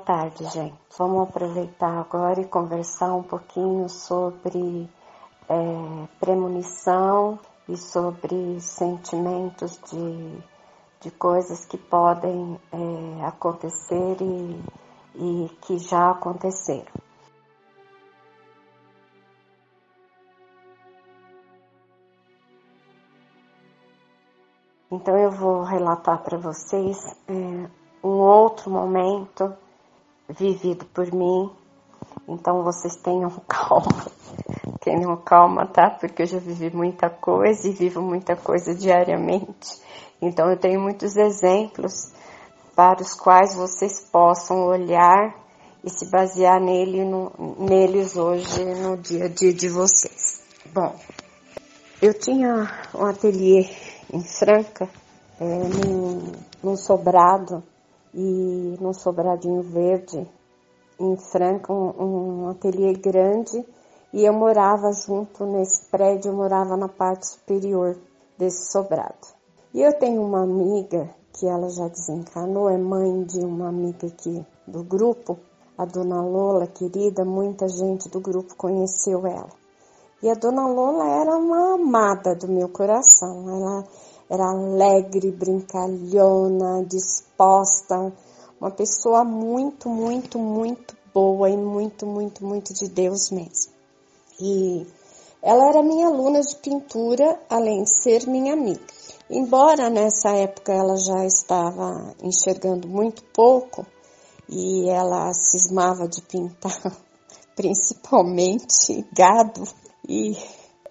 tarde, gente. Vamos aproveitar agora e conversar um pouquinho sobre é, premonição e sobre sentimentos de, de coisas que podem é, acontecer e, e que já aconteceram. Então eu vou relatar para vocês é, um outro momento vivido por mim. Então vocês tenham calma, tenham calma, tá? Porque eu já vivi muita coisa e vivo muita coisa diariamente. Então eu tenho muitos exemplos para os quais vocês possam olhar e se basear nele, no, neles hoje no dia a dia de vocês. Bom, eu tinha um ateliê em Franca, é, num, num sobrado e num sobradinho verde, em Franca, um, um ateliê grande, e eu morava junto nesse prédio, eu morava na parte superior desse sobrado. E eu tenho uma amiga que ela já desencarnou, é mãe de uma amiga aqui do grupo, a dona Lola, querida, muita gente do grupo conheceu ela. E a dona Lola era uma amada do meu coração. Ela era alegre, brincalhona, disposta, uma pessoa muito, muito, muito boa e muito, muito, muito de Deus mesmo. E ela era minha aluna de pintura, além de ser minha amiga. Embora nessa época ela já estava enxergando muito pouco e ela cismava de pintar principalmente gado e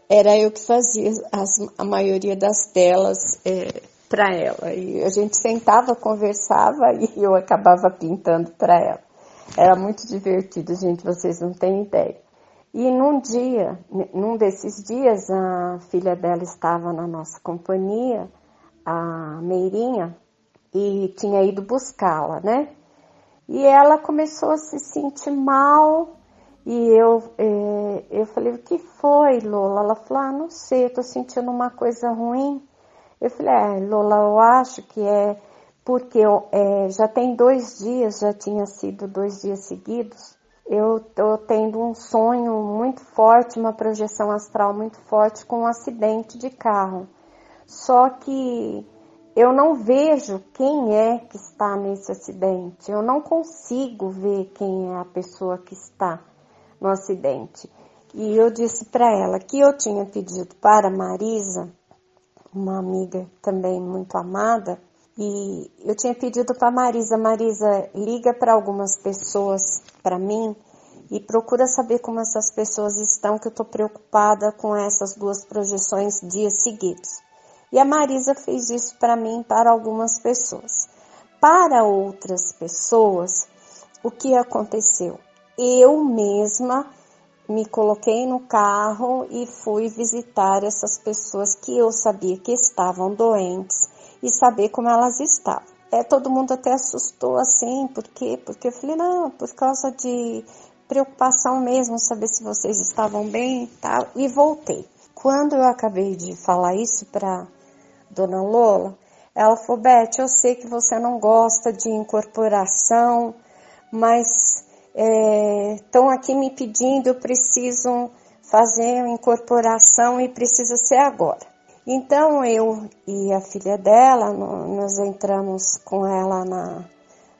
era eu que fazia as, a maioria das telas é, para ela. E a gente sentava, conversava e eu acabava pintando para ela. Era muito divertido, gente, vocês não têm ideia. E num dia, num desses dias, a filha dela estava na nossa companhia, a Meirinha, e tinha ido buscá-la, né? E ela começou a se sentir mal e eu, é, eu falei, o que foi, Lola? Ela falou, ah, não sei, eu tô sentindo uma coisa ruim. Eu falei, é, Lola, eu acho que é porque eu, é, já tem dois dias, já tinha sido dois dias seguidos, eu tô tendo um sonho muito forte, uma projeção astral muito forte com um acidente de carro. Só que eu não vejo quem é que está nesse acidente, eu não consigo ver quem é a pessoa que está no acidente. E eu disse para ela que eu tinha pedido para Marisa, uma amiga também muito amada, e eu tinha pedido para Marisa, Marisa, liga para algumas pessoas para mim e procura saber como essas pessoas estão, que eu estou preocupada com essas duas projeções dias seguidos. E a Marisa fez isso para mim, para algumas pessoas. Para outras pessoas, o que aconteceu? Eu mesma me coloquei no carro e fui visitar essas pessoas que eu sabia que estavam doentes e saber como elas estavam. É, todo mundo até assustou assim, por quê? Porque eu falei, não, por causa de preocupação mesmo, saber se vocês estavam bem e tal, e voltei. Quando eu acabei de falar isso para Dona Lola, ela falou, Beth, eu sei que você não gosta de incorporação, mas estão é, aqui me pedindo, eu preciso fazer uma incorporação e precisa ser agora. Então eu e a filha dela, nós entramos com ela na,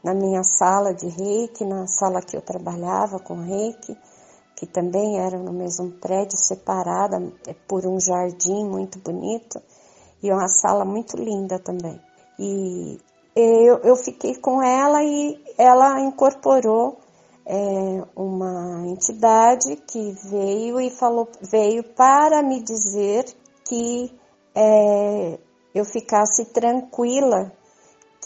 na minha sala de reiki, na sala que eu trabalhava com reiki, que também era no mesmo prédio, separada é, por um jardim muito bonito e uma sala muito linda também. E eu, eu fiquei com ela e ela incorporou é, uma entidade que veio e falou, veio para me dizer que é, eu ficasse tranquila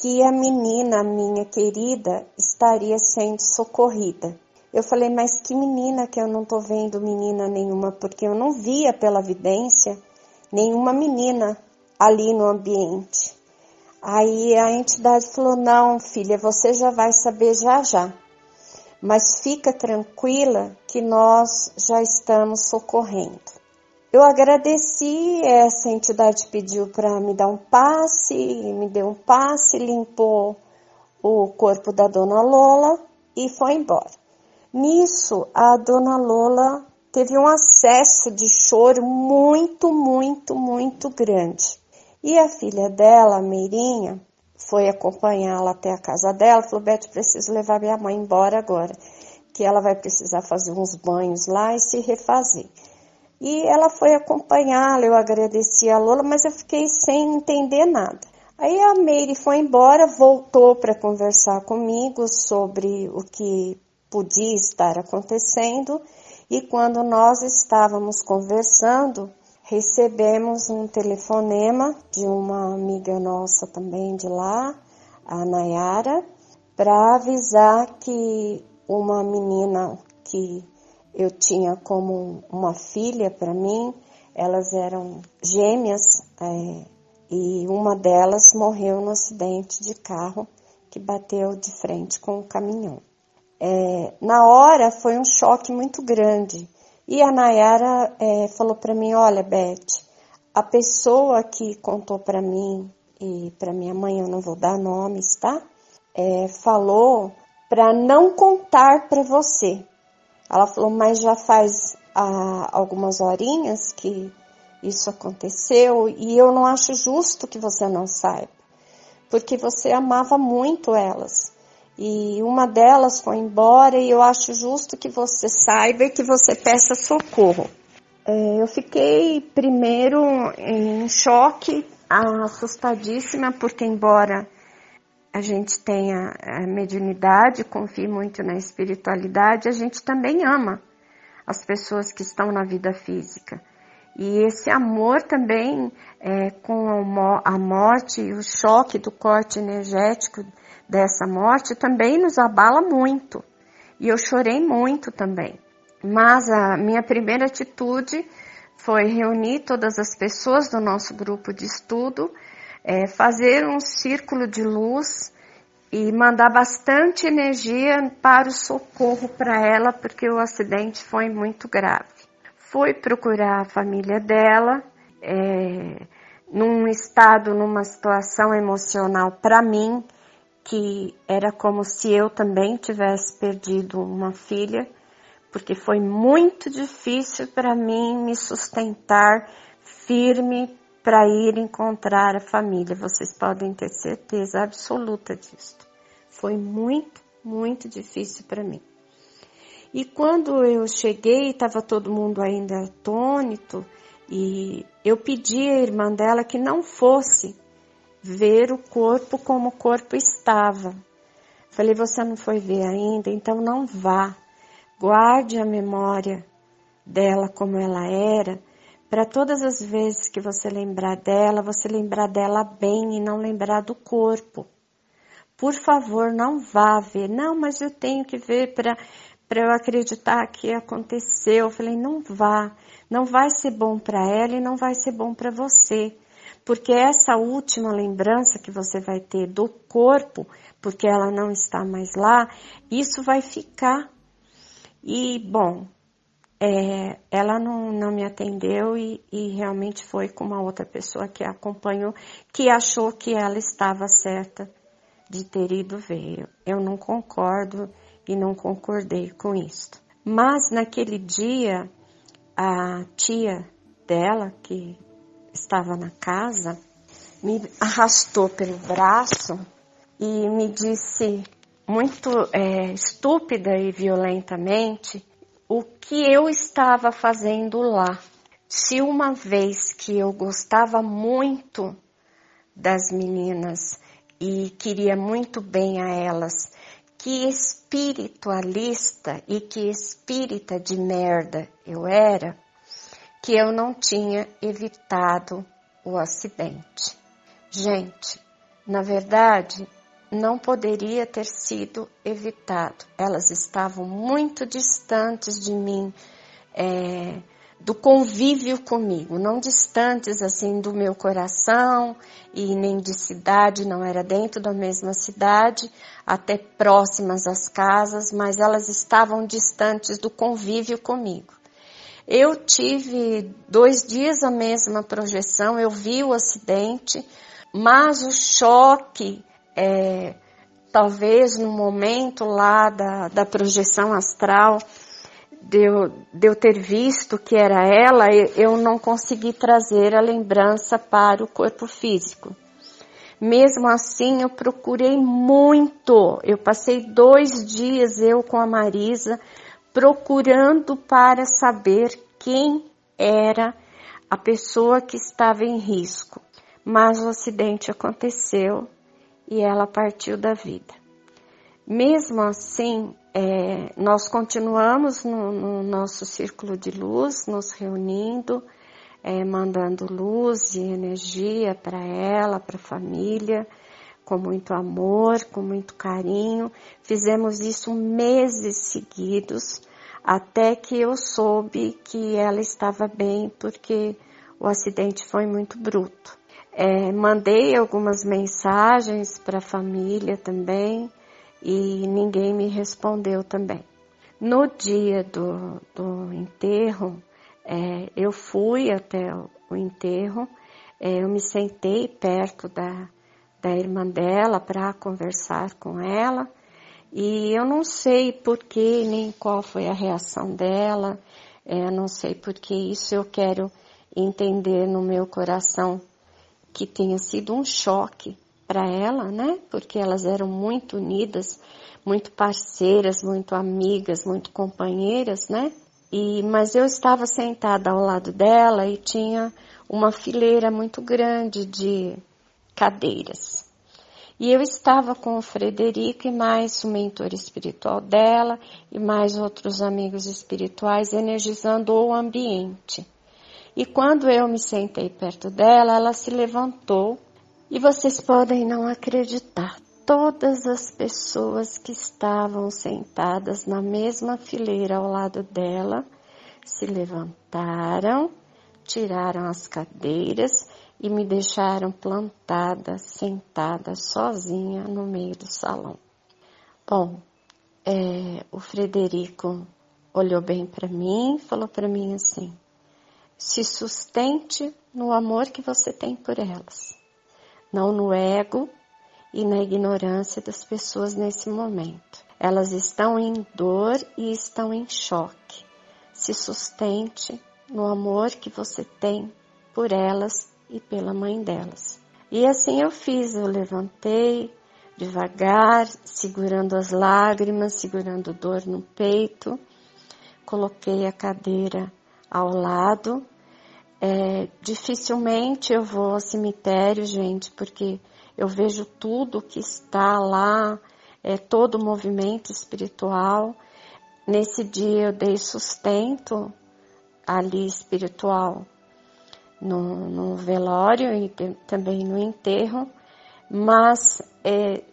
que a menina, minha querida, estaria sendo socorrida. Eu falei, mas que menina que eu não tô vendo menina nenhuma, porque eu não via pela vidência nenhuma menina ali no ambiente. Aí a entidade falou: Não, filha, você já vai saber já já mas fica tranquila que nós já estamos socorrendo. Eu agradeci, essa entidade pediu para me dar um passe, me deu um passe, limpou o corpo da dona Lola e foi embora. Nisso, a dona Lola teve um acesso de choro muito, muito, muito grande. E a filha dela, Meirinha, foi acompanhá-la até a casa dela, falou, Beth, preciso levar minha mãe embora agora, que ela vai precisar fazer uns banhos lá e se refazer. E ela foi acompanhá-la, eu agradeci a Lola, mas eu fiquei sem entender nada. Aí a Meire foi embora, voltou para conversar comigo sobre o que podia estar acontecendo, e quando nós estávamos conversando, recebemos um telefonema de uma amiga nossa também de lá, a Nayara, para avisar que uma menina que eu tinha como uma filha para mim, elas eram gêmeas é, e uma delas morreu no acidente de carro que bateu de frente com o caminhão. É, na hora foi um choque muito grande e a Nayara é, falou para mim: Olha, Beth, a pessoa que contou para mim e para minha mãe, eu não vou dar nomes, tá? É, falou para não contar para você. Ela falou, mas já faz ah, algumas horinhas que isso aconteceu e eu não acho justo que você não saiba, porque você amava muito elas e uma delas foi embora e eu acho justo que você saiba e que você peça socorro. É, eu fiquei primeiro em choque, assustadíssima, porque embora a gente tenha a mediunidade, confie muito na espiritualidade, a gente também ama as pessoas que estão na vida física. E esse amor também, é, com a morte e o choque do corte energético dessa morte também nos abala muito. E eu chorei muito também. Mas a minha primeira atitude foi reunir todas as pessoas do nosso grupo de estudo, é, fazer um círculo de luz e mandar bastante energia para o socorro para ela, porque o acidente foi muito grave. Fui procurar a família dela, é, num estado, numa situação emocional para mim que era como se eu também tivesse perdido uma filha, porque foi muito difícil para mim me sustentar firme para ir encontrar a família. Vocês podem ter certeza absoluta disso. Foi muito, muito difícil para mim. E quando eu cheguei, estava todo mundo ainda atônito, e eu pedi à irmã dela que não fosse ver o corpo como o corpo estava. Falei, você não foi ver ainda, então não vá. Guarde a memória dela como ela era, para todas as vezes que você lembrar dela, você lembrar dela bem e não lembrar do corpo. Por favor, não vá ver. Não, mas eu tenho que ver para para eu acreditar que aconteceu. Eu falei, não vá. Não vai ser bom para ela e não vai ser bom para você porque essa última lembrança que você vai ter do corpo, porque ela não está mais lá, isso vai ficar. E, bom, é, ela não, não me atendeu e, e realmente foi com uma outra pessoa que a acompanhou, que achou que ela estava certa de ter ido ver. Eu não concordo e não concordei com isso. Mas naquele dia, a tia dela, que estava na casa, me arrastou pelo braço e me disse muito é, estúpida e violentamente o que eu estava fazendo lá. Se uma vez que eu gostava muito das meninas e queria muito bem a elas, que espiritualista e que espírita de merda eu era, que eu não tinha evitado o acidente. Gente, na verdade, não poderia ter sido evitado. Elas estavam muito distantes de mim, é, do convívio comigo, não distantes assim do meu coração e nem de cidade, não era dentro da mesma cidade, até próximas às casas, mas elas estavam distantes do convívio comigo. Eu tive dois dias a mesma projeção, eu vi o acidente, mas o choque é, talvez no momento lá da, da projeção astral, de eu, de eu ter visto que era ela, eu não consegui trazer a lembrança para o corpo físico. Mesmo assim, eu procurei muito. Eu passei dois dias, eu com a Marisa, procurando para saber quem era a pessoa que estava em risco. Mas o acidente aconteceu e ela partiu da vida. Mesmo assim, é, nós continuamos no, no, nosso círculo de luz, nos reunindo, é, mandando luz e energia para ela, para a família, com muito amor, com muito carinho. Fizemos isso meses seguidos, até que eu soube que ela estava bem, porque o acidente foi muito bruto. É, mandei algumas mensagens para a família também e ninguém me respondeu também. No dia do, do enterro, é, eu fui até o enterro, é, eu me sentei perto da, da irmã dela para conversar com ela e eu não sei por que nem qual foi a reação dela, é, não sei por que isso eu quero entender no meu coração que tenha sido um choque para ela, né? Porque elas eram muito unidas, muito parceiras, muito amigas, muito companheiras, né? E mas eu estava sentada ao lado dela e tinha uma fileira muito grande de cadeiras. E eu estava com o Frederico e mais o mentor espiritual dela e mais outros amigos espirituais energizando o ambiente. E quando eu me sentei perto dela, ela se levantou e vocês podem não acreditar, todas as pessoas que estavam sentadas na mesma fileira ao lado dela se levantaram, tiraram as cadeiras e me deixaram plantada, sentada, sozinha no meio do salão. Bom, é, o Frederico olhou bem para mim, falou para mim assim: se sustente no amor que você tem por elas não no ego e na ignorância das pessoas nesse momento. Elas estão em dor e estão em choque. Se sustente no amor que você tem por elas e pela mãe delas. E assim eu fiz, eu levantei devagar, segurando as lágrimas, segurando dor no peito, coloquei a cadeira ao lado é, dificilmente eu vou ao cemitério, gente, porque eu vejo tudo que está lá, é, todo o movimento espiritual. Nesse dia eu dei sustento ali espiritual no, no velório e também no enterro, mas é,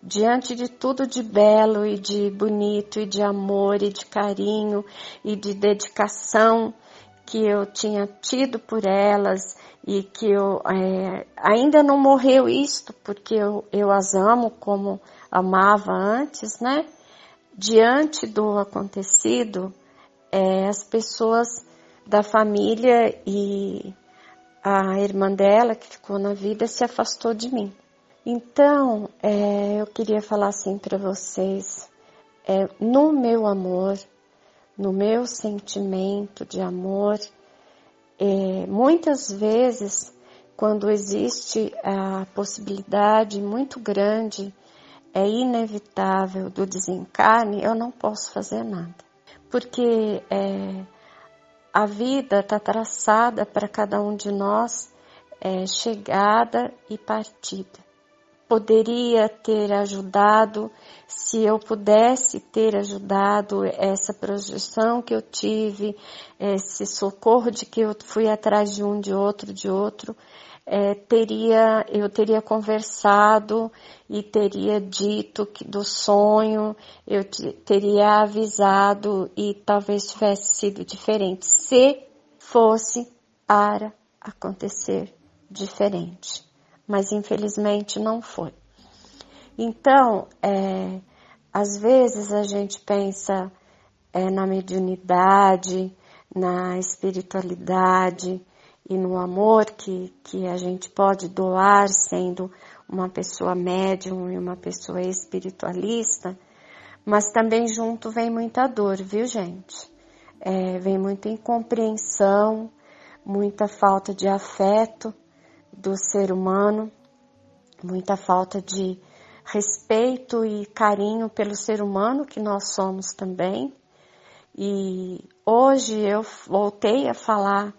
diante de tudo de belo e de bonito e de amor e de carinho e de dedicação que eu tinha tido por elas e que eu é, ainda não morreu isto porque eu, eu as amo como amava antes, né? Diante do acontecido, é, as pessoas da família e a irmã dela que ficou na vida se afastou de mim. Então, é, eu queria falar assim para vocês, é, no meu amor, no meu sentimento de amor. É, muitas vezes, quando existe a possibilidade muito grande, é inevitável do desencarne, eu não posso fazer nada. Porque é, a vida está traçada para cada um de nós, é, chegada e partida poderia ter ajudado, se eu pudesse ter ajudado essa projeção que eu tive, esse socorro de que eu fui atrás de um, de outro, de outro, é, teria, eu teria conversado e teria dito que do sonho, eu teria avisado e talvez tivesse sido diferente, se fosse para acontecer diferente mas infelizmente não foi. Então, é, às vezes a gente pensa é, na mediunidade, na espiritualidade e no amor que, que a gente pode doar sendo uma pessoa médium e uma pessoa espiritualista, mas também junto vem muita dor, viu, gente? É, vem muita incompreensão, muita falta de afeto do ser humano, muita falta de respeito e carinho pelo ser humano que nós somos também. E hoje eu voltei a falar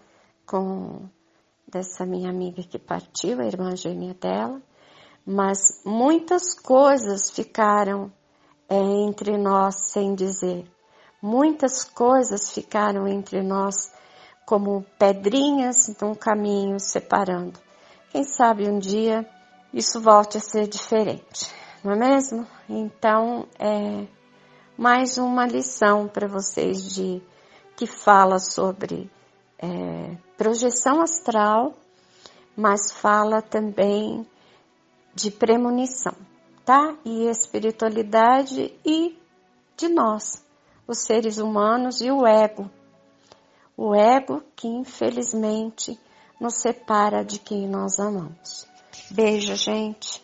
com dessa minha amiga que partiu, a irmã gêmea dela, mas muitas coisas ficaram é, entre nós sem dizer. Muitas coisas ficaram entre nós como pedrinhas num caminho separando. Quem sabe um dia isso volte a ser diferente, não é mesmo? Então, é mais uma lição para vocês de que fala sobre é, projeção astral, mas fala também de premonição, tá? E espiritualidade e de nós, os seres humanos e o ego. O ego que infelizmente nos separa de quem nós amamos. Beijo, gente.